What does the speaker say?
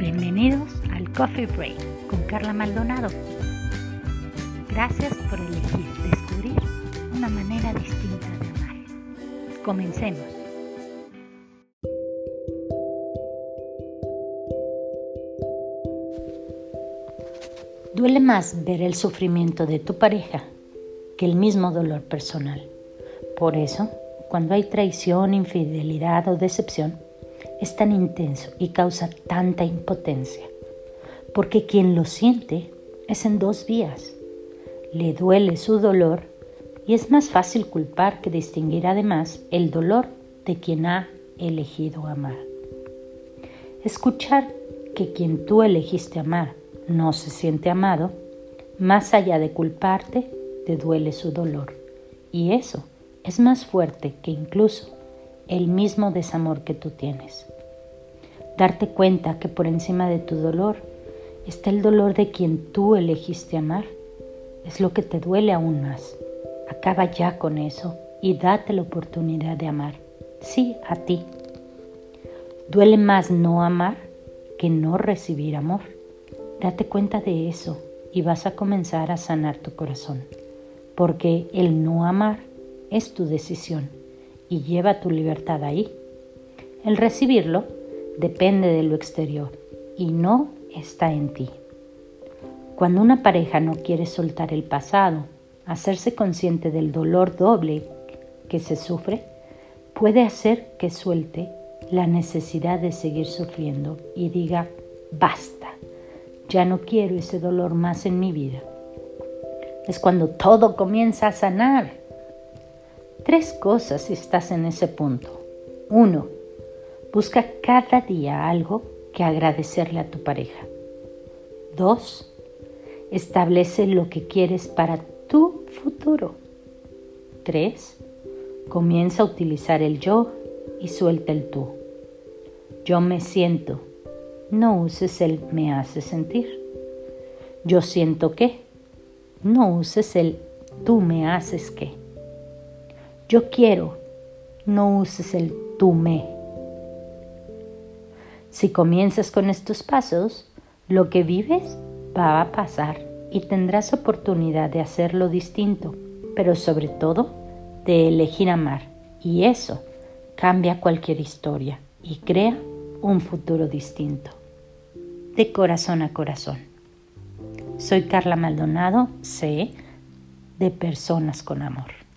Bienvenidos al Coffee Break con Carla Maldonado. Gracias por elegir descubrir una manera distinta de amar. Comencemos. Duele más ver el sufrimiento de tu pareja que el mismo dolor personal. Por eso, cuando hay traición, infidelidad o decepción, es tan intenso y causa tanta impotencia, porque quien lo siente es en dos vías. Le duele su dolor y es más fácil culpar que distinguir además el dolor de quien ha elegido amar. Escuchar que quien tú elegiste amar no se siente amado, más allá de culparte, te duele su dolor. Y eso es más fuerte que incluso el mismo desamor que tú tienes. Darte cuenta que por encima de tu dolor está el dolor de quien tú elegiste amar es lo que te duele aún más. Acaba ya con eso y date la oportunidad de amar. Sí, a ti. Duele más no amar que no recibir amor. Date cuenta de eso y vas a comenzar a sanar tu corazón, porque el no amar es tu decisión y lleva tu libertad ahí. El recibirlo depende de lo exterior y no está en ti. Cuando una pareja no quiere soltar el pasado, hacerse consciente del dolor doble que se sufre, puede hacer que suelte la necesidad de seguir sufriendo y diga, basta, ya no quiero ese dolor más en mi vida. Es cuando todo comienza a sanar Tres cosas estás en ese punto. Uno, busca cada día algo que agradecerle a tu pareja. Dos, establece lo que quieres para tu futuro. Tres, comienza a utilizar el yo y suelta el tú. Yo me siento. No uses el me hace sentir. Yo siento que. No uses el tú me haces que. Yo quiero, no uses el tú me. Si comienzas con estos pasos, lo que vives va a pasar y tendrás oportunidad de hacerlo distinto, pero sobre todo de elegir amar. Y eso cambia cualquier historia y crea un futuro distinto. De corazón a corazón. Soy Carla Maldonado, sé de Personas con Amor.